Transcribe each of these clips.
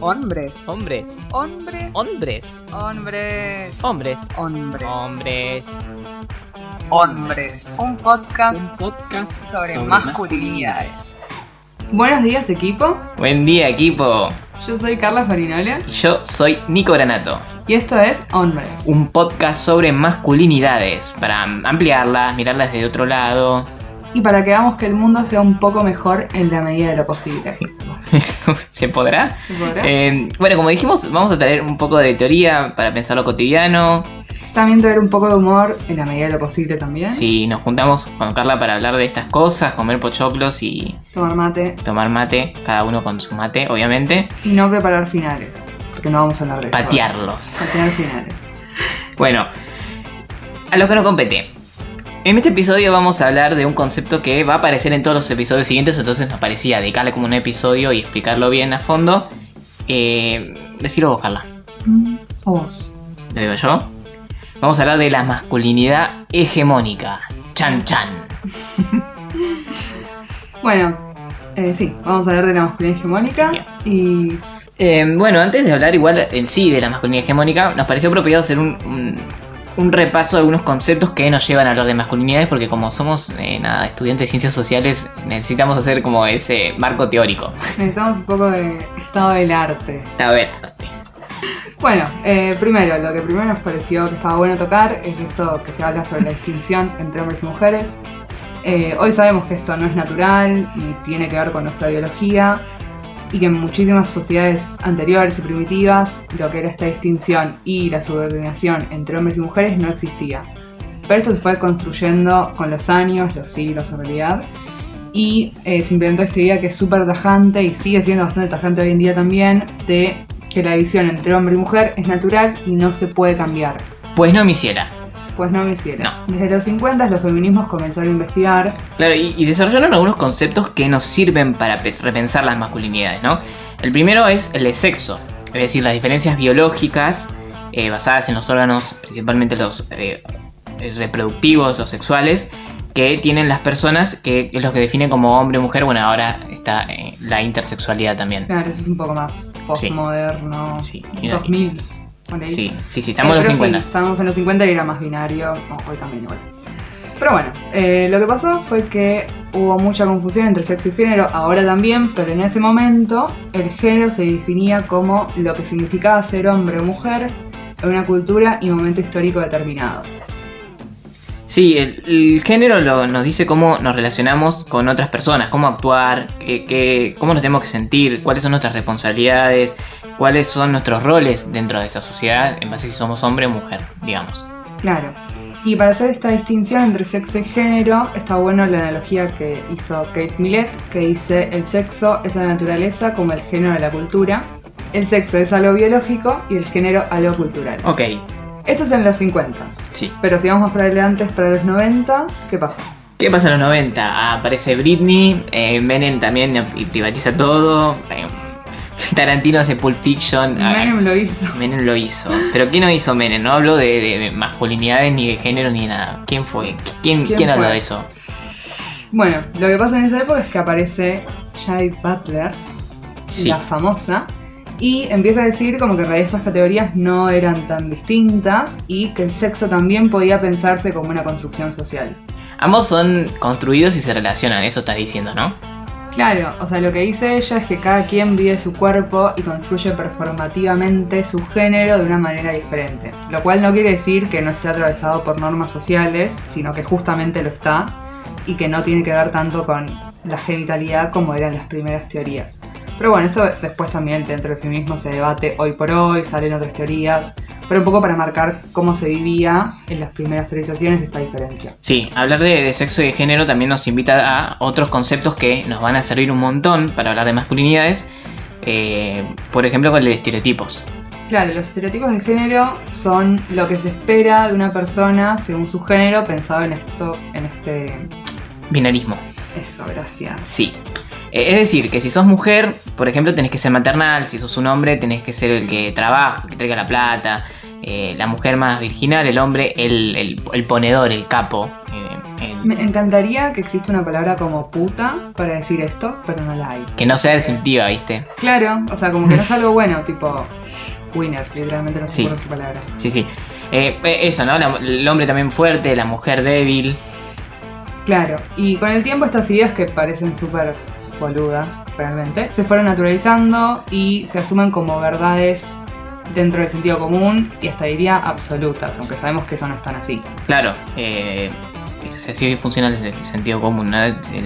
Hombres. Hombres. Hombres. Hombres. Hombres. Hombres. Hombres. Hombres. Hombres. Un podcast Un podcast sobre masculinidades. Buenos días equipo, Buen día, equipo. yo soy Carla Farinola Yo soy Nico Granato. y esto es Hombres. Un podcast sobre masculinidades. Para ampliarlas, mirarlas desde otro lado. Y para que hagamos que el mundo sea un poco mejor en la medida de lo posible. ¿Se podrá? ¿Se podrá? Eh, bueno, como dijimos, vamos a traer un poco de teoría para pensar lo cotidiano. También traer un poco de humor en la medida de lo posible también. Si nos juntamos con Carla para hablar de estas cosas, comer pochoclos y Tomar mate tomar mate, cada uno con su mate, obviamente. y no preparar finales. Porque no vamos a hablar de eso. Patearlos. Patear finales. Bueno, a lo que nos compete. En este episodio vamos a hablar de un concepto que va a aparecer en todos los episodios siguientes, entonces nos parecía dedicarle como un episodio y explicarlo bien a fondo. Eh, decirlo vos, Carla. Mm, O vos. ¿Lo digo yo? Vamos a hablar de la masculinidad hegemónica. Chan chan. Bueno, eh, sí, vamos a hablar de la masculinidad hegemónica. Y Eh, bueno, antes de hablar igual en sí de la masculinidad hegemónica, nos pareció apropiado hacer un, un- un repaso de algunos conceptos que nos llevan a hablar de masculinidades, porque como somos eh, nada, estudiantes de ciencias sociales, necesitamos hacer como ese marco teórico. necesitamos un poco de estado del arte. Está bien. Bueno, eh, primero, lo que primero nos pareció que estaba bueno tocar es esto que se habla sobre la distinción entre hombres y mujeres. Eh, hoy sabemos que esto no es natural ni tiene que ver con nuestra biología y que en muchísimas sociedades anteriores y primitivas lo que era esta distinción y la subordinación entre hombres y mujeres no existía. Pero esto se fue construyendo con los años, los siglos en realidad, y eh, se implementó esta idea que es súper tajante y sigue siendo bastante tajante hoy en día también, de que la división entre hombre y mujer es natural y no se puede cambiar. Pues no me hiciera. Pues no me hiciera. No. Desde los 50 los feminismos comenzaron a investigar. Claro, y, y desarrollaron algunos conceptos que nos sirven para pe- repensar las masculinidades, ¿no? El primero es el de sexo, es decir, las diferencias biológicas eh, basadas en los órganos, principalmente los eh, reproductivos, los sexuales, que tienen las personas, que es lo que definen como hombre o mujer. Bueno, ahora está eh, la intersexualidad también. Claro, eso es un poco más postmoderno. Sí. 2000. Sí, sí, sí, estamos en los pero sí, 50. estábamos en los 50 y era más binario. No, hoy también igual. Pero bueno, eh, lo que pasó fue que hubo mucha confusión entre sexo y género, ahora también, pero en ese momento el género se definía como lo que significaba ser hombre o mujer en una cultura y momento histórico determinado. Sí, el, el género lo- nos dice cómo nos relacionamos con otras personas, cómo actuar, qué- qué- cómo nos tenemos que sentir, cuáles son nuestras responsabilidades, cuáles son nuestros roles dentro de esa sociedad, en base a si somos hombre o mujer, digamos. Claro. Y para hacer esta distinción entre sexo y género, está bueno la analogía que hizo Kate Millett, que dice el sexo es la naturaleza como el género de la cultura. El sexo es algo biológico y el género algo cultural. Ok, Esto es en los 50. sí. Pero si vamos más para adelante, para los 90, ¿qué pasó? ¿Qué pasa en los 90? Ah, aparece Britney, eh, Menem también privatiza todo, eh, Tarantino hace Pulp Fiction. ah, Menem lo hizo. Menem lo hizo. Pero ¿quién no hizo Menem? No hablo de, de- de masculinidades, ni de género, ni de nada. ¿Quién fue? ¿Quién, ¿Quién quién habló de eso? Bueno, lo que pasa en esa época es que aparece Jade Butler, Sí. la famosa, y empieza a decir como que en realidad estas categorías no eran tan distintas y que el sexo también podía pensarse como una construcción social. Ambos son construidos y se relacionan, eso estás diciendo, ¿no? Claro, o sea, lo que dice ella es que cada quien vive su cuerpo y construye performativamente su género de una manera diferente. Lo cual no quiere decir que no esté atravesado por normas sociales, sino que justamente lo está y que no tiene que ver tanto con la genitalidad como eran las primeras teorías. Pero bueno, esto después también dentro del feminismo se debate hoy por hoy, salen otras teorías, pero un poco para marcar cómo se vivía en las primeras teorizaciones esta diferencia. Sí, hablar de, de sexo y de género también nos invita a otros conceptos que nos van a servir un montón para hablar de masculinidades. eh, por ejemplo, con el de estereotipos. Claro, los estereotipos de género son lo que se espera de una persona según su género, pensado en esto, en este. Binarismo. Eso, gracias. Sí. Eh, Es decir, que si sos mujer, por ejemplo, tenés que ser maternal, si sos un hombre, tenés que ser el que trabaja, que traiga la plata, eh, la mujer más virginal, el hombre, el, el- el ponedor, el capo, eh, el Me encantaría que exista una palabra como puta para decir esto, pero no la hay. Que no sea distintiva, ¿viste? Claro, o sea, como que no es algo bueno, tipo winner, literalmente no sé Sí. por otra palabra. Sí, sí. Eh, eso, ¿no? La- el hombre también fuerte, la mujer débil. Claro, y con el tiempo estas ideas que parecen súper boludas, realmente, se fueron naturalizando y se asumen como verdades dentro del sentido común y hasta diría absolutas, aunque sabemos que eso no es tan así. Claro, eh, así funciona el el sentido común, ¿no?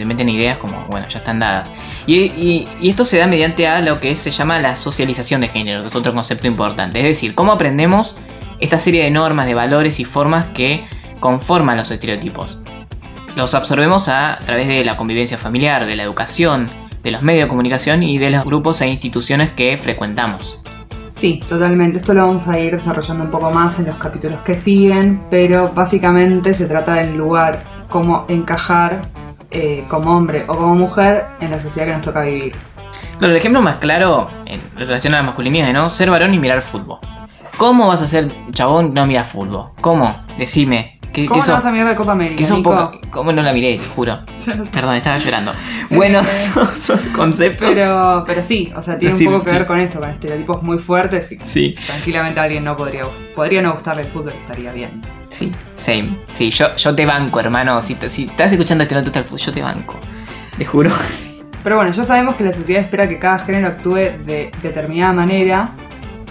Meten ideas como, bueno, ya están dadas. Y- y esto se da mediante a lo que se llama la socialización de género, que es otro concepto importante. Es decir, cómo aprendemos esta serie de normas, de valores y formas que conforman los estereotipos. Los absorbemos a través de la convivencia familiar, de la educación, de los medios de comunicación y de los grupos e instituciones que frecuentamos. Sí, totalmente. Esto lo vamos a ir desarrollando un poco más en los capítulos que siguen, pero básicamente se trata del lugar, cómo encajar eh, como hombre o como mujer en la sociedad que nos toca vivir. Claro, el ejemplo más claro en relación a las masculinidades, ¿no? Ser varón y mirar fútbol. ¿Cómo vas a ser chabón y no mirar fútbol? ¿Cómo? Decime. ¿Qué, ¿Cómo qué no vas a mirar la Copa América, qué sos Nico? poco- ¿Cómo no la miré? Te juro. Perdón, estaba llorando. Bueno, son, son conceptos. Pero, pero sí, o sea, tiene un poco que sí. ver con eso, con estereotipos muy fuertes y Sí, tranquilamente a alguien no podría, podría no gustarle el fútbol, estaría bien. sí, same. Sí, yo, yo te banco, hermano. Si, te- si estás escuchando este no te gusta el fútbol, yo te banco. Te juro. Pero bueno, ya sabemos que la sociedad espera que cada género actúe de determinada manera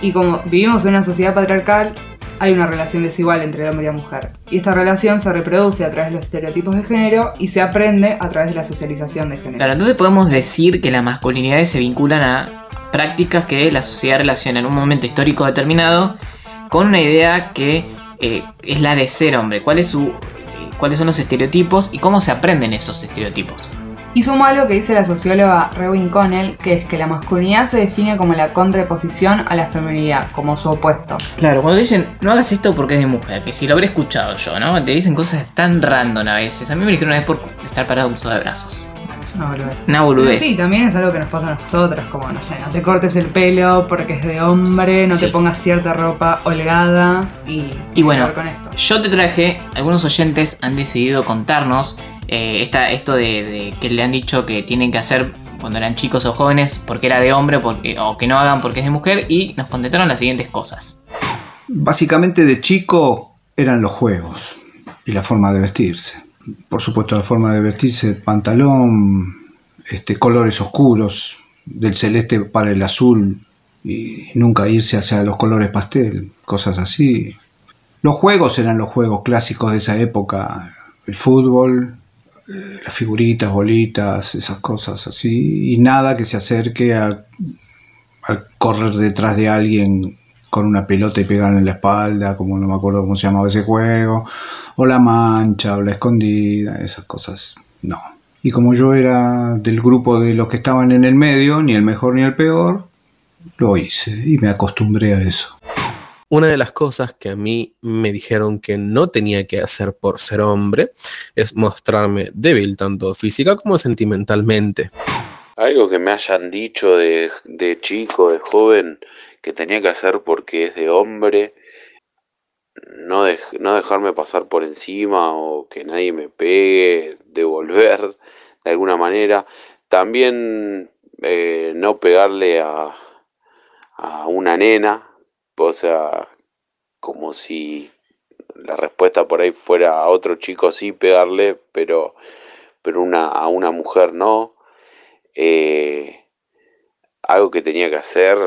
y como vivimos en una sociedad patriarcal, hay una relación desigual entre el hombre y la mujer. Y esta relación se reproduce a través de los estereotipos de género y se aprende a través de la socialización de género. Claro, entonces podemos decir que las masculinidades se vinculan a prácticas que la sociedad relaciona en un momento histórico determinado con una idea que eh, es la de ser hombre. ¿Cuál es su, eh, ¿Cuáles son los estereotipos y cómo se aprenden esos estereotipos? Y sumo algo que dice la socióloga Rewin Connell, que es que la masculinidad se define como la contraposición a la feminidad, como su opuesto. Claro, cuando dicen no hagas esto porque es de mujer, que si lo habré escuchado yo, ¿no? Te dicen cosas tan random a veces. A mí me dijeron una vez por estar parado con de brazos. Es una boludez. Una boludez. sí, también es algo que nos pasa a nosotras, como, no sé, no te cortes el pelo porque es de hombre, no Sí. te pongas cierta ropa holgada y, Y bueno, con esto. Yo te traje, algunos oyentes han decidido contarnos eh, esta, esto de, que le han dicho que tienen que hacer cuando eran chicos o jóvenes porque era de hombre porque- o que no hagan porque es de mujer y nos contestaron las siguientes cosas. Básicamente de chico eran los juegos y la forma de vestirse. Por supuesto la forma de vestirse, pantalón, este, colores oscuros, del celeste para el azul y nunca irse hacia los colores pastel, cosas así. Los juegos eran los juegos clásicos de esa época, el fútbol, eh, las figuritas, bolitas, esas cosas así, y nada que se acerque a, al correr detrás de alguien con una pelota y pegarle en la espalda, como no me acuerdo cómo se llamaba ese juego, o la mancha, o la escondida, esas cosas, no. Y como yo era del grupo de los que estaban en el medio, ni el mejor ni el peor, lo hice y me acostumbré a eso. Una de las cosas que a mí me dijeron que no tenía que hacer por ser hombre es mostrarme débil, tanto física como sentimentalmente. Algo que me hayan dicho de, de chico, de joven, que tenía que hacer porque es de hombre, no, no dejarme pasar por encima o que nadie me pegue, devolver de alguna manera. También eh, no pegarle a, a una nena, o sea, como si la respuesta por ahí fuera a otro chico sí pegarle, pero, pero una, a una mujer no. Eh, algo que tenía que hacer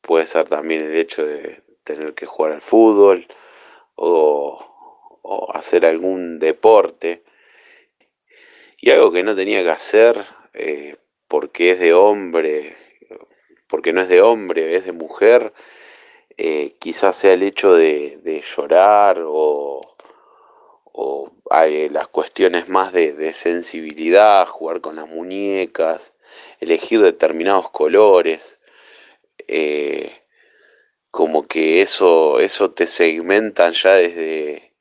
puede ser también el hecho de tener que jugar al fútbol o, hacer algún deporte. Y algo que no tenía que hacer eh, porque es de hombre, porque no es de hombre, es de mujer, eh, quizás sea el hecho de, llorar o, hay las cuestiones más de, sensibilidad, jugar con las muñecas, elegir determinados colores, eh, como que eso, eso te segmentan ya desde,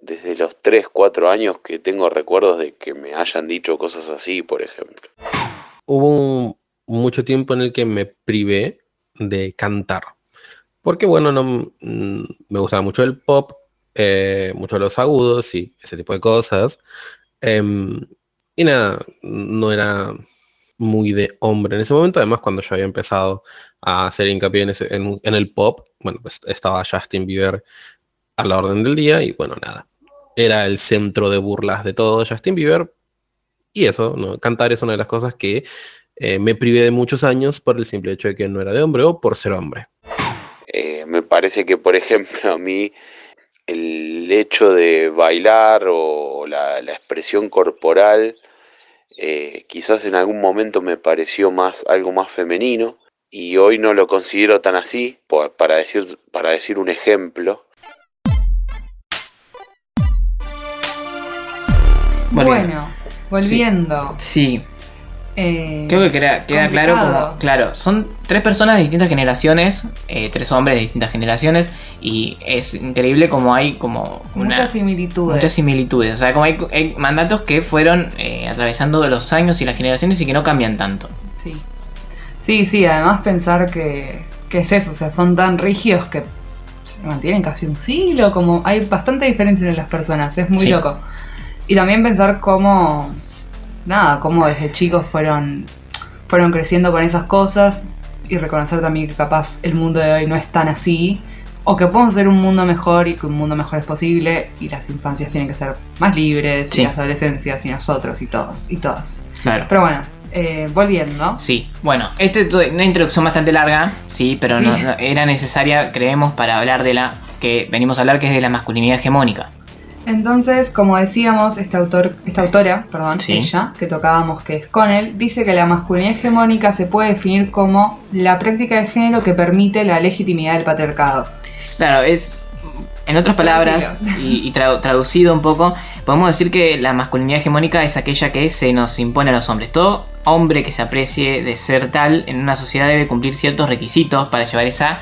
desde los 3, 4 años que tengo recuerdos de que me hayan dicho cosas así, por ejemplo. Hubo mucho tiempo en el que me privé de cantar. Porque bueno, no, mm, me gustaba mucho el pop eh, mucho los agudos y ese tipo de cosas. Em, y nada, no era muy de hombre en ese momento. Además, cuando yo había empezado a hacer hincapié en, ese- en- en el pop, bueno, pues estaba Justin Bieber a la orden del día y bueno, nada. Era el centro de burlas de todo Justin Bieber. Y eso. Cantar es una de las cosas que eh, me privé de muchos años por el simple hecho de que no era de hombre o por ser hombre. Me parece que, por ejemplo, a mí el hecho de bailar o la, la expresión corporal, eh, quizás en algún momento me pareció más algo más femenino y hoy no lo considero tan así. Por- para, decir, para decir un ejemplo. Bueno, volviendo. Sí, eh, creo que queda, queda claro como, claro, son tres personas de distintas generaciones, eh, tres hombres de distintas generaciones, y es increíble como hay como una, muchas similitudes. muchas similitudes, o sea, como hay, hay mandatos que fueron eh, atravesando los años y las generaciones y que no cambian tanto. Sí. Sí, sí, además pensar que, que es eso, o sea, son tan rígidos que se mantienen casi un siglo, como hay bastante diferencia entre las personas, es muy Sí. loco. Y también pensar cómo, nada, cómo desde chicos fueron, fueron creciendo con esas cosas y reconocer también que capaz el mundo de hoy no es tan así, o que podemos hacer un mundo mejor y que un mundo mejor es posible y las infancias tienen que ser más libres Sí. y las adolescencias y nosotros y todos y todas. Claro. Pero bueno, eh, volviendo. Sí, bueno, esta es una introducción bastante larga, sí, pero Sí. no- no- era necesaria, creemos, para hablar de la que venimos a hablar, que es de la masculinidad hegemónica. Entonces, como decíamos, este autor, esta autora, perdón, Sí. ella, que tocábamos que es Connell, dice que la masculinidad hegemónica se puede definir como la práctica de género que permite la legitimidad del patriarcado. Claro, es. En otras palabras, y, y tradu- traducido un poco, podemos decir que la masculinidad hegemónica es aquella que se nos impone a los hombres. Todo hombre que se aprecie de ser tal en una sociedad debe cumplir ciertos requisitos para llevar esa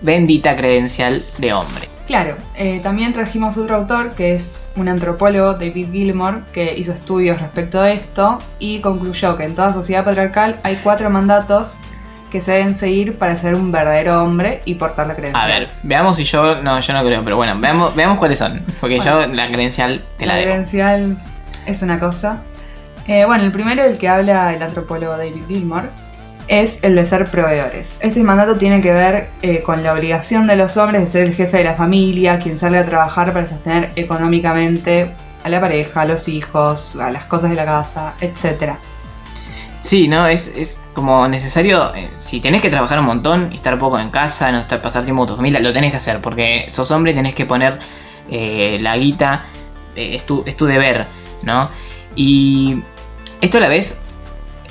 bendita credencial de hombre. Claro, eh, también trajimos otro autor que es un antropólogo, David Gilmore, que hizo estudios respecto a esto y concluyó que en toda sociedad patriarcal hay cuatro mandatos que se deben seguir para ser un verdadero hombre y portar la credencial. A ver, veamos si yo. No, yo no creo, pero bueno, veamos, veamos cuáles son. Porque Bueno. yo la credencial te la la debo. credencial es una cosa. Eh, bueno, el primero, el que habla el antropólogo David Gilmore, es el de ser proveedores. Este mandato tiene que ver eh, con la obligación de los hombres de ser el jefe de la familia, quien salga a trabajar para sostener económicamente a la pareja, a los hijos, a las cosas de la casa, etc. Sí, no, es, es como necesario. eh, si tenés que trabajar un montón y estar poco en casa, no estar, pasar tiempo con tu familia, lo tenés que hacer. Porque sos hombre y tenés que poner eh, la guita, es, tu, es tu deber, ¿no? Y esto a la vez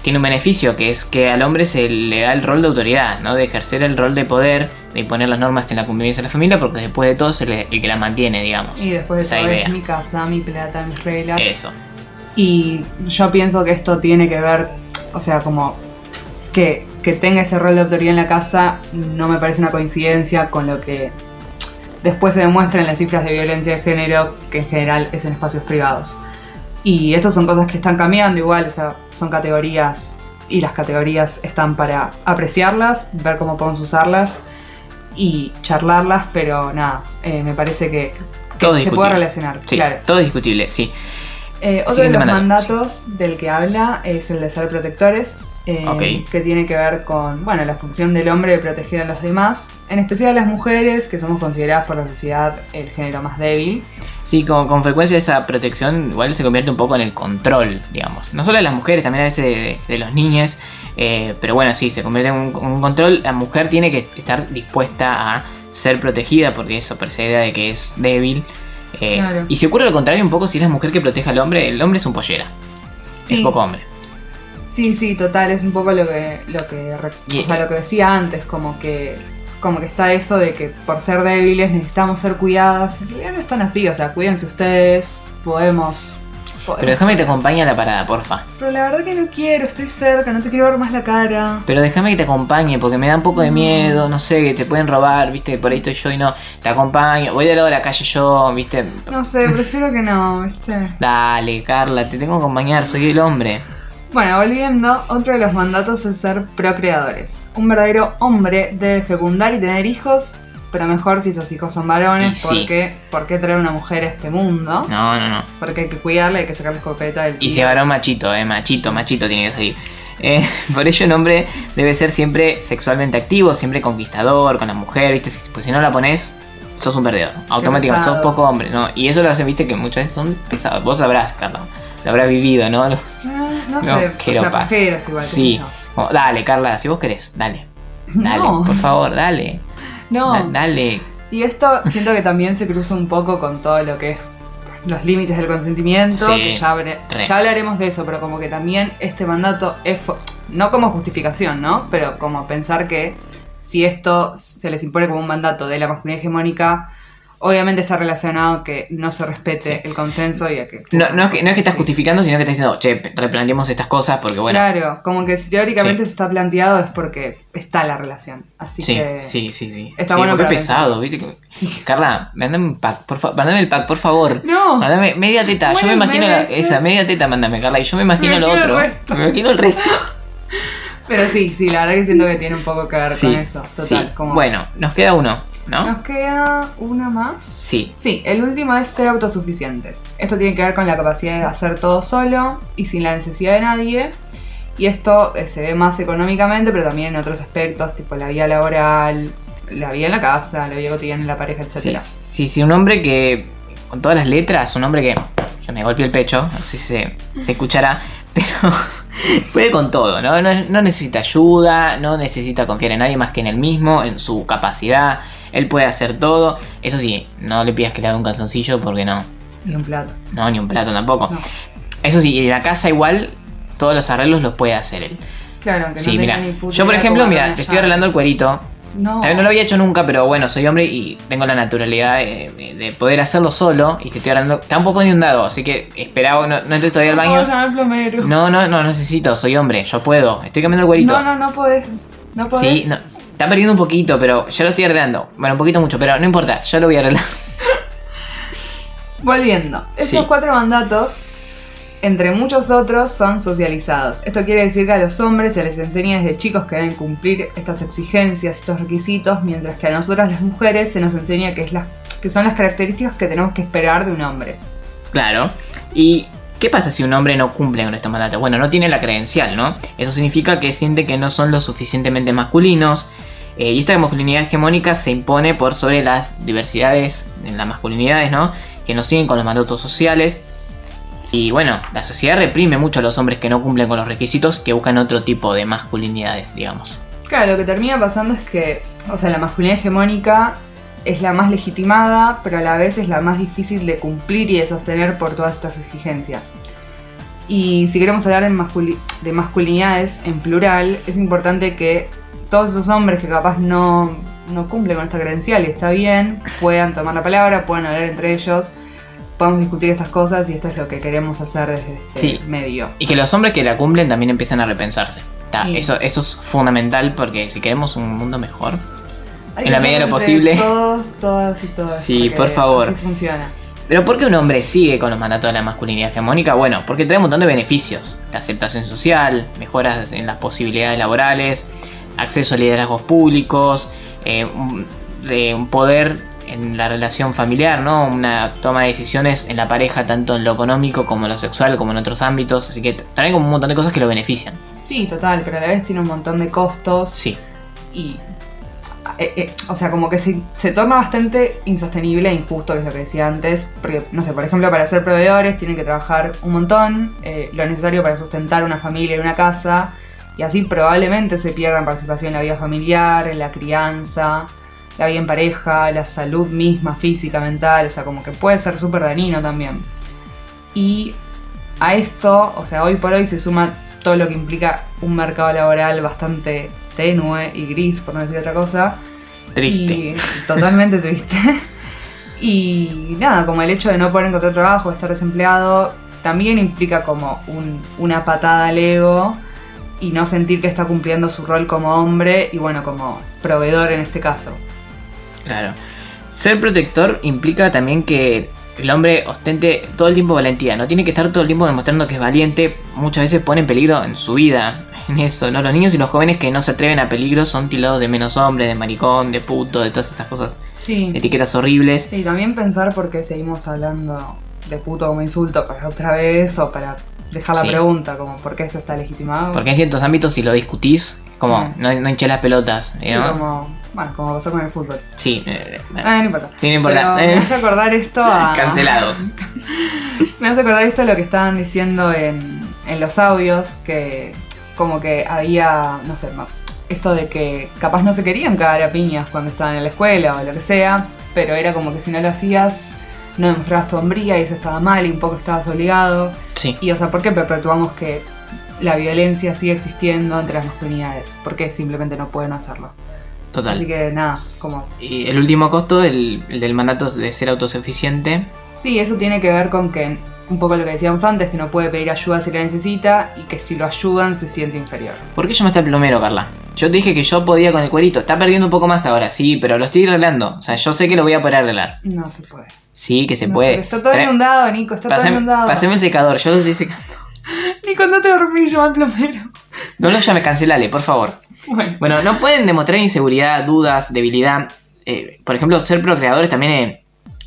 tiene un beneficio, que es que al hombre se le da el rol de autoridad, ¿no? De ejercer el rol de poder, de imponer las normas en la convivencia de la familia, porque después de todo es el, el que la mantiene, digamos. Y después de Esa todo idea. es mi casa, mi plata, mis reglas. Eso. Y yo pienso que esto tiene que ver, o sea, como que, que tenga ese rol de autoridad en la casa no me parece una coincidencia con lo que después se demuestra en las cifras de violencia de género, que en general es en espacios privados. Y estas son cosas que están cambiando igual, o sea, son categorías y las categorías están para apreciarlas, ver cómo podemos usarlas y charlarlas, pero nada, eh, me parece que, que Todo se discutible. puede relacionar, Sí, claro. todo es discutible, sí. Eh, otro Siguiente de los mandato. mandatos del que habla es el de ser protectores, eh, que tiene que ver con bueno, la función del hombre de proteger a los demás, en especial a las mujeres, que somos consideradas por la sociedad el género más débil. Sí, con, con frecuencia esa protección igual se convierte un poco en el control, digamos. No solo de las mujeres, también a veces de, de los niños. eh, pero bueno, sí, se convierte en un, un control. La mujer tiene que estar dispuesta a ser protegida porque eso precede de que es débil. eh, Claro. Y si ocurre lo contrario un poco, si es la mujer que protege al hombre, el hombre es un pollera. Es poco hombre. Sí, sí, total, es un poco lo que, lo que, o sea, lo que decía antes, como que, como que está eso de que por ser débiles necesitamos ser cuidadas. En realidad no están así, o sea, cuídense ustedes, podemos... podemos Pero déjame que te acompañe a la parada, porfa. Pero la verdad que no quiero, estoy cerca, no te quiero ver más la cara. Pero déjame que te acompañe porque me da un poco de miedo, no sé, que te pueden robar, viste, por ahí estoy yo y no. Te acompaño, voy del lado de la calle yo, viste. No sé, prefiero que no, ¿viste? Dale, Carla, te tengo que acompañar, soy el hombre. Bueno, volviendo, otro de los mandatos es ser procreadores. Un verdadero hombre debe fecundar y tener hijos pero mejor si esos hijos son varones, Y sí. porque ¿por qué traer una mujer a este mundo? No, no, no. Porque hay que cuidarla, hay que sacar la escopeta del Y tío. se varón machito, eh, machito, machito tiene que salir. Eh, por ello un hombre debe ser siempre sexualmente activo, siempre conquistador con la mujer, ¿viste? Si- Pues si no la pones, sos un perdedor. Automáticamente, sos poco hombre, ¿no? Y eso lo hacen, viste, que muchas veces son pesados. Vos sabrás, Carla. Lo habrás vivido, ¿no? Eh, no, No, sé, que o sea, igual. Sí. Como, dale, Carla, si vos querés, dale. Dale, No. por favor, dale. No. Da- dale. Y esto siento que también se cruza un poco con todo lo que es los límites del consentimiento, Sí, que ya, hablaremos de eso, pero como que también este mandato es, no como justificación, ¿no? Pero como pensar que si esto se les impone como un mandato de la masculinidad hegemónica, obviamente está relacionado que no se respete el consenso y a que... No, no, es que, no es que estás justificando, sino que estás diciendo, che, replanteemos estas cosas porque, bueno. Claro, como que si teóricamente Sí. está planteado es porque está la relación. Así Sí, que... sí, sí, sí. está bueno es pesado, ¿viste? Carla, mándame un pack, por favor. Mándame el pack, por favor. No, Mándame media teta. Yo me imagino la- esa media teta, mándame, Carla. Y yo me imagino Me lo otro. Me imagino el resto. pero sí, sí, la verdad que siento que tiene un poco que ver con eso. Total, como... Bueno, nos queda uno, ¿no? Nos queda una más. Sí. Sí, el último es ser autosuficientes. Esto tiene que ver con la capacidad de hacer todo solo y sin la necesidad de nadie. Y esto eh, se ve más económicamente, pero también en otros aspectos, tipo la vida laboral, la vida en la casa, la vida cotidiana en la pareja, Sí, etc. sí, sí, un hombre que, con todas las letras, un hombre que, yo me golpeé el pecho, no sé si se, se escuchará, pero puede con todo, ¿no? ¿no? no necesita ayuda, no necesita confiar en nadie más que en él mismo, en su capacidad, él puede hacer todo. Eso sí, no le pidas que le haga un calzoncillo porque no, Y un plato. no, ni un plato tampoco. No. Eso sí, en la casa igual, todos los arreglos los puede hacer él. Claro, aunque Sí, no mira, ni puta yo por ejemplo, mira, te estoy arreglando el cuerito, No. También no lo había hecho nunca, pero bueno, soy hombre y tengo la naturalidad de, de poder hacerlo solo. Y te estoy hablando. Está un poco inundado, así que esperaba. No, no entré todavía al No baño. plomero. No, no, no necesito, soy hombre, yo puedo. Estoy cambiando el cuerito. no, no, no podés. No podés. Sí, no, está perdiendo un poquito, pero ya lo estoy arreglando. Bueno, un poquito mucho, pero no importa, ya lo voy a arreglar. Volviendo, estos Sí. cuatro mandatos, entre muchos otros, son socializados. Esto quiere decir que a los hombres se les enseña desde chicos que deben cumplir estas exigencias, estos requisitos, mientras que a nosotras las mujeres se nos enseña que, es las, que son las características que tenemos que esperar de un hombre. Claro. ¿Y qué pasa si un hombre no cumple con estos mandatos? Bueno, no tiene la credencial, ¿no? Eso significa que siente que no son lo suficientemente masculinos. Eh, y esta masculinidad hegemónica se impone por sobre las diversidades en las masculinidades, ¿no? Que no siguen con los mandatos sociales. Y bueno, la sociedad reprime mucho a los hombres que no cumplen con los requisitos, que buscan otro tipo de masculinidades, digamos. Claro, lo que termina pasando es que, o sea, la masculinidad hegemónica es la más legitimada, pero a la vez es la más difícil de cumplir y de sostener por todas estas exigencias. Y si queremos hablar de masculinidades en plural, es importante que todos esos hombres que capaz no, no cumplen con esta credencial y está bien, puedan tomar la palabra, puedan hablar entre ellos, podamos discutir estas cosas y esto es lo que queremos hacer desde este Sí. medio. Y que los hombres que la cumplen también empiezan a repensarse. Ta, Sí. eso, eso es fundamental porque si queremos un mundo mejor, Hay En la medida de lo posible. Todos, todas y todas. Sí, por favor. Así funciona. Pero ¿por qué un hombre sigue con los mandatos de la masculinidad hegemónica? Bueno, porque trae un montón de beneficios. La aceptación social, mejoras en las posibilidades laborales, acceso a liderazgos públicos, eh, un, eh, un poder en la relación familiar, ¿no? Una toma de decisiones en la pareja, tanto en lo económico como en lo sexual, como en otros ámbitos. Así que trae como un montón de cosas que lo benefician. Sí, total, pero a la vez tiene un montón de costos Sí, y. eh, eh, o sea, como que se, se torna bastante insostenible e injusto, que es lo que decía antes. Porque, no sé, por ejemplo, para ser proveedores tienen que trabajar un montón, eh, lo necesario para sustentar una familia y una casa, y así probablemente se pierdan participación en la vida familiar, en la crianza, la vida en pareja, la salud misma, física, mental, o sea, como que puede ser súper dañino también. Y a esto, o sea, hoy por hoy se suma todo lo que implica un mercado laboral bastante tenue y gris, por no decir otra cosa. triste. Y totalmente triste. Y nada, como el hecho de no poder encontrar trabajo, estar desempleado, también implica como un- una patada al ego y no sentir que está cumpliendo su rol como hombre y bueno, como proveedor en este caso. Claro. Ser protector implica también que el hombre ostente todo el tiempo valentía. No tiene que estar todo el tiempo demostrando que es valiente. Muchas veces pone en peligro en su vida. En eso, ¿no? Los niños y los jóvenes que no se atreven a peligro son tildados de menos hombres, de maricón, de puto, de todas estas cosas Sí. etiquetas horribles. Sí, también pensar por qué seguimos hablando de puto como insulto para otra vez o para dejar la Sí. pregunta, como por qué eso está legitimado. Porque en ciertos ámbitos si lo discutís, como Sí. no, no hinches las pelotas, Sí, ¿no? como, bueno, como pasó con el fútbol. Sí, eh, Ah, no importa. sí, no importa. Pero Eh, me hace acordar esto a. Cancelados. Me hace acordar esto a lo que estaban diciendo en, en los audios, que como que había, no sé, esto de que capaz no se querían cagar a piñas cuando estaban en la escuela o lo que sea, pero era como que si no lo hacías, no demostrabas tu hombría y eso estaba mal y un poco estabas obligado. Sí, Y o sea, ¿por qué perpetuamos que la violencia sigue existiendo entre las masculinidades? ¿Por qué simplemente no pueden hacerlo? total. Así que nada, como Y el último costo, el, el del mandato de ser autosuficiente. Sí, eso tiene que ver con que un poco lo que decíamos antes, que no puede pedir ayuda si la necesita y que si lo ayudan se siente inferior. ¿Por qué llamaste al plomero, Carla? Yo te dije que yo podía con el cuerito. Está perdiendo un poco más ahora, sí, pero lo estoy arreglando. O sea, yo sé que lo voy a poder arreglar. No se puede. Sí, que se No, puede. pero Está todo Trae- inundado, Nico, está todo inundado. pasame el secador, yo lo estoy secando. Nico, no te dormís, llama al plomero. No lo llames, cancelale, por favor. Bueno, Bueno, no pueden demostrar inseguridad, dudas, debilidad. Eh, por ejemplo, ser procreadores también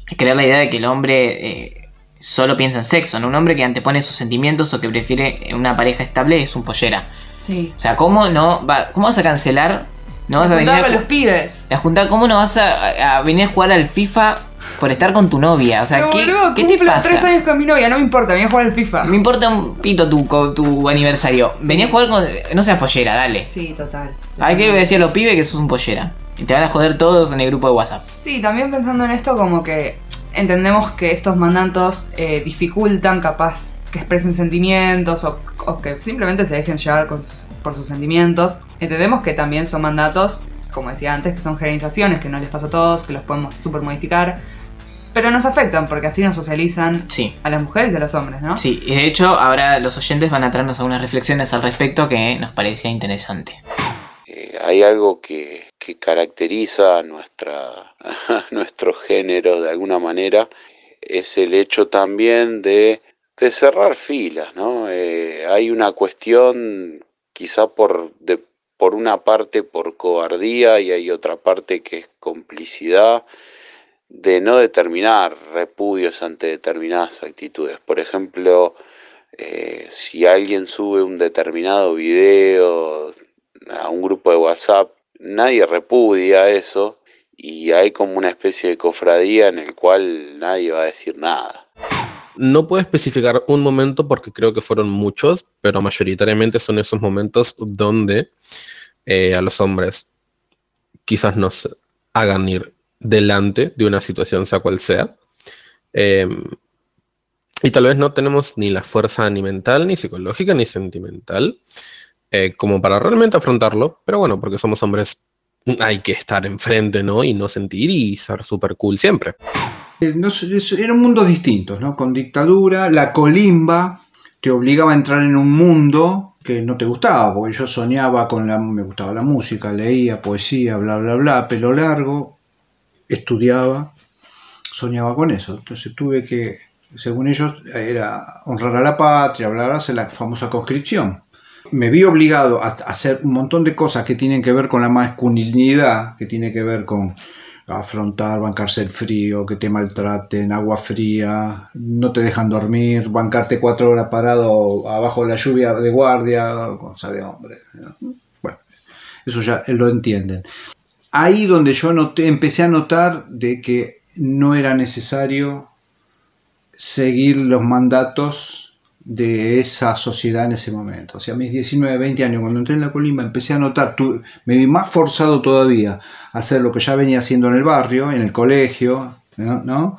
es crear la idea de que el hombre eh, solo piensa en sexo, ¿no? Un hombre que antepone sus sentimientos o que prefiere una pareja estable es un pollera. sí. O sea, ¿cómo no va, cómo vas a cancelar? No vas a venir a, con los pibes. a juntar, ¿cómo no vas a, a venir a jugar al FIFA por estar con tu novia? O sea, Pero, ¿qué, boludo, ¿qué te pasa? tres años con mi novia, no me importa, voy a jugar al FIFA. Me importa un pito tu, tu aniversario. Vení a jugar con. No seas pollera, dale. Sí, total. Hay que decir a los pibes que sos un pollera. Y te van a joder todos en el grupo de WhatsApp. Sí, también pensando en esto como que entendemos que estos mandatos eh, dificultan capaz que expresen sentimientos o, o que simplemente se dejen llevar con sus- por sus sentimientos. Entendemos que también son mandatos, como decía antes, que son generalizaciones, que no les pasa a todos, que los podemos super modificar, pero nos afectan porque así nos socializan Sí. a las mujeres y a los hombres, ¿no? Sí, y de hecho ahora los oyentes van a traernos algunas reflexiones al respecto que nos parecía interesante. Eh, hay algo que, caracteriza a, nuestra, nuestro género de alguna manera, es el hecho también de, de cerrar filas, ¿no? Eh, hay una cuestión quizá por, de, por una parte por cobardía y hay otra parte que es complicidad de no determinar repudios ante determinadas actitudes. Por ejemplo, eh, si alguien sube un determinado video a un grupo de WhatsApp, nadie repudia eso y hay como una especie de cofradía en el cual nadie va a decir nada. No puedo especificar un momento porque creo que fueron muchos, pero mayoritariamente son esos momentos donde eh, a los hombres quizás nos hagan ir delante de una situación, sea cual sea. Eh, y tal vez no tenemos ni la fuerza ni mental, ni psicológica, ni sentimental, eh, como para realmente afrontarlo. Pero bueno, porque somos hombres, hay que estar enfrente, ¿no? Y no sentir y ser súper cool siempre. Eh, no eran mundos distintos, ¿no? Con dictadura, la colimba te obligaba a entrar en un mundo que no te gustaba, porque yo soñaba con la, me gustaba la música, leía poesía, bla, bla, bla, pelo largo, estudiaba, soñaba con eso. Entonces tuve que, según ellos, era honrar a la patria, bla, bla, hacer la famosa conscripción. Me vi obligado a hacer un montón de cosas que tienen que ver con la masculinidad, que tiene que ver con afrontar, bancarse el frío, que te maltraten, agua fría, no te dejan dormir, bancarte cuatro horas parado abajo de la lluvia de guardia, cosa de hombre. ¿no? Bueno, eso ya lo entienden. Ahí donde yo empecé a notar de que no era necesario seguir los mandatos de esa sociedad en ese momento. O sea, a mis 19, 20 años, cuando entré en la Colima, empecé a notar, me vi más forzado todavía a hacer lo que ya venía haciendo en el barrio, en el colegio, ¿no?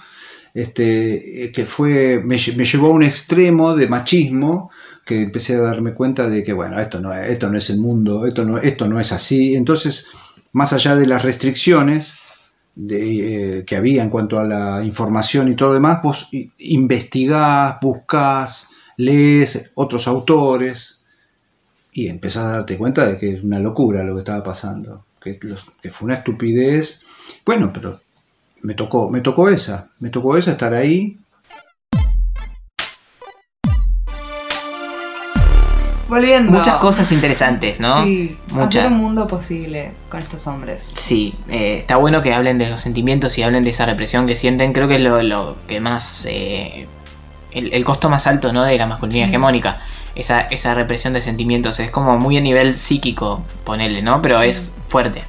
Este, eh, que fue, me, lle- me llevó a un extremo de machismo que empecé a darme cuenta de que, bueno, esto no es, esto no es el mundo, esto no, esto no es así. Entonces, más allá de las restricciones, eh, que había en cuanto a la información y todo lo demás, vos investigás, buscás, lees otros autores y empezás a darte cuenta de que es una locura lo que estaba pasando, que, los- que fue una estupidez. Bueno, pero me tocó, me tocó esa, me tocó esa estar ahí. Volviendo. muchas cosas interesantes, ¿no? Sí, hacer un mundo posible con estos hombres. Sí, eh, está bueno que hablen de los sentimientos y hablen de esa represión que sienten. Creo que es lo, lo que más. eh, el, el costo más alto ¿no? de la masculinidad Sí. hegemónica. Esa, esa represión de sentimientos. Es como muy a nivel psíquico, ponerle, ¿no? Pero Sí. es fuerte.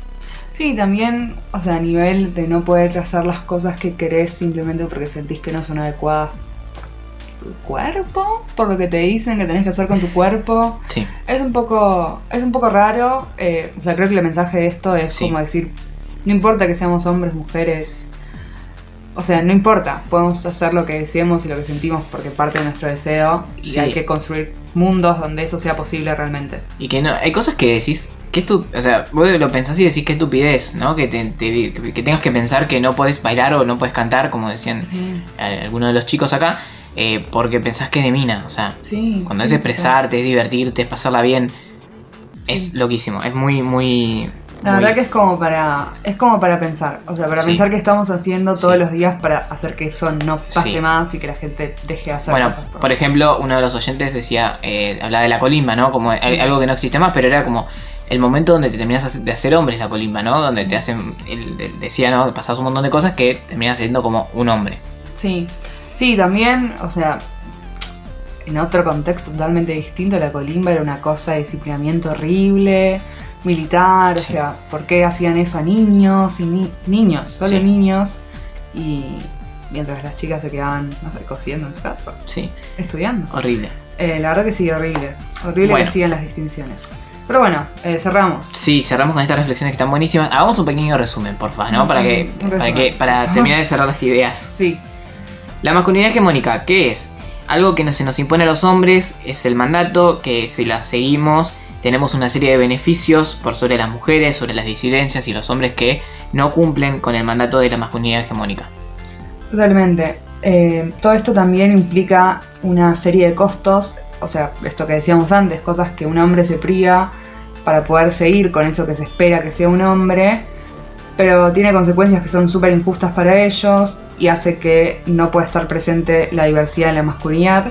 Sí, también, o sea, a nivel de no poder hacer las cosas que querés simplemente porque sentís que no son adecuadas por tu cuerpo, por lo que te dicen que tenés que hacer con tu cuerpo. Sí, Es un poco, es un poco raro. eh, o sea, creo que el mensaje de esto es Sí. como decir, no importa que seamos hombres, mujeres. O sea, no importa, podemos hacer lo que deseemos y lo que sentimos porque parte de nuestro deseo y Sí. hay que construir mundos donde eso sea posible realmente. Y que no, hay cosas que decís, que estu o sea, vos lo pensás y decís que estupidez, ¿no? Que, te- te- que tengas que pensar que no podés bailar o no podés cantar, como decían Sí, eh, algunos de los chicos acá, eh, porque pensás que es de mina, o sea, sí. cuando es expresarte, es divertirte, es pasarla bien, es loquísimo, es muy, muy... La muy- verdad que es como para es como para pensar, o sea, para Sí. pensar que estamos haciendo todos Sí. los días para hacer que eso no pase Sí. más y que la gente deje de hacer Bueno, cosas. por ejemplo, uno de los oyentes decía, eh, hablaba de la colimba, ¿no? Como al- algo que no existe más, pero era como el momento donde te terminas de hacer hombre es la colimba, ¿no? Donde te hacen, de- decía, ¿no? Pasas un montón de cosas que terminas siendo como un hombre. Sí, sí, también, o sea, en otro contexto totalmente distinto, la colimba era una cosa de disciplinamiento horrible, militar, Sí. o sea, ¿por qué hacían eso a niños y ni- niños, solo Sí. niños? Y mientras las chicas se quedaban, no sé, cosiendo en su casa, Sí, estudiando. horrible. Eh, la verdad que sí, horrible. Horrible Bueno. que sigan las distinciones. Pero bueno, eh, cerramos. Sí, cerramos con estas reflexiones que están buenísimas. Hagamos un pequeño resumen, porfa, ¿no? Para que, para terminar de cerrar las ideas. Sí, La masculinidad hegemónica, ¿qué es? Algo que no se nos impone a los hombres, es el mandato, que si la seguimos tenemos una serie de beneficios por sobre las mujeres, sobre las disidencias y los hombres que no cumplen con el mandato de la masculinidad hegemónica. totalmente. Eh, todo esto también implica una serie de costos, o sea, esto que decíamos antes, cosas que un hombre se priva para poder seguir con eso que se espera que sea un hombre, pero tiene consecuencias que son súper injustas para ellos y hace que no pueda estar presente la diversidad en la masculinidad.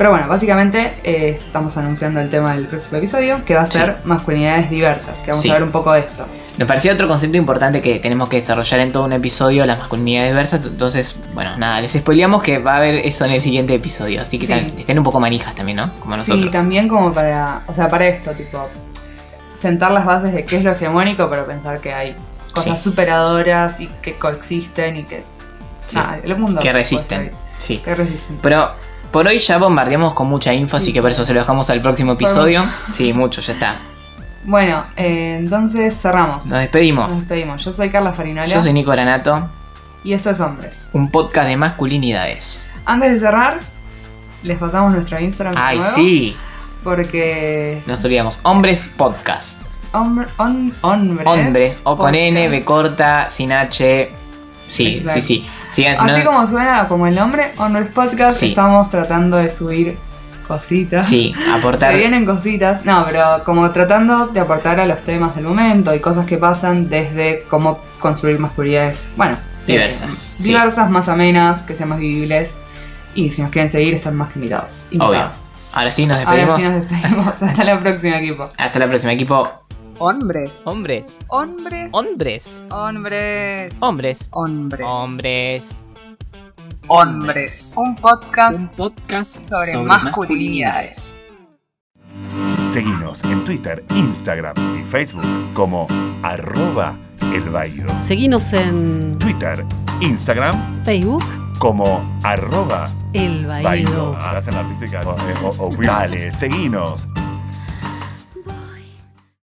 Pero bueno, básicamente eh, estamos anunciando el tema del próximo episodio, que va a ser masculinidades diversas, que vamos Sí. a ver un poco de esto. Me parecía otro concepto importante que tenemos que desarrollar en todo un episodio, las masculinidades diversas. Entonces, bueno, nada, les spoileamos que va a haber eso en el siguiente episodio. Así que Sí. estén un poco manijas también, ¿no? Como nosotros. Sí, también como para, o sea, para esto, tipo, sentar las bases de qué es lo hegemónico, pero pensar que hay cosas Sí. superadoras y que coexisten y que... Sí. nada, el mundo... que resisten. Sí. Que resisten. Pero por hoy ya bombardeamos con mucha info, así Sí. que por eso se lo dejamos al próximo episodio. Sí, mucho, ya está. Bueno, eh, entonces cerramos. Nos despedimos. Nos despedimos. Yo soy Carla Farinola Yo soy Nico Granato, y esto es Hombres. un podcast de masculinidades. Antes de cerrar, les pasamos nuestro Instagram Ay, nuevo, sí, Porque... nos olvidamos. Hombres Podcast. Hombre, on- hombres... Hombres, o con N. B corta, sin H. Sí, Exacto. sí, sí. Si Así no- como suena como el nombre, Hombres Podcast, Sí. estamos tratando de subir cositas. Sí, aportar. Se vienen cositas, no, pero como tratando de aportar a los temas del momento y cosas que pasan desde cómo construir masculinidades, bueno, eh, Diversas, sí. diversas, más amenas, que sean más vivibles. Y si nos quieren seguir, están más que invitados. invitados. Ahora sí, nos Ahora despedimos. sí nos despedimos. Hasta la próxima, equipo. Hasta la próxima, equipo. Hombres. Hombres. Hombres. Hombres. Hombres. Hombres. Hombres. Hombres. Hombres. Un podcast Un podcast sobre masculinidades. Seguinos en Twitter, Instagram y Facebook como arroba el. Seguinos en Twitter, Instagram Facebook, como arroba El Baído. Baído. Hacen la artística. O- o- o- Dale, seguinos.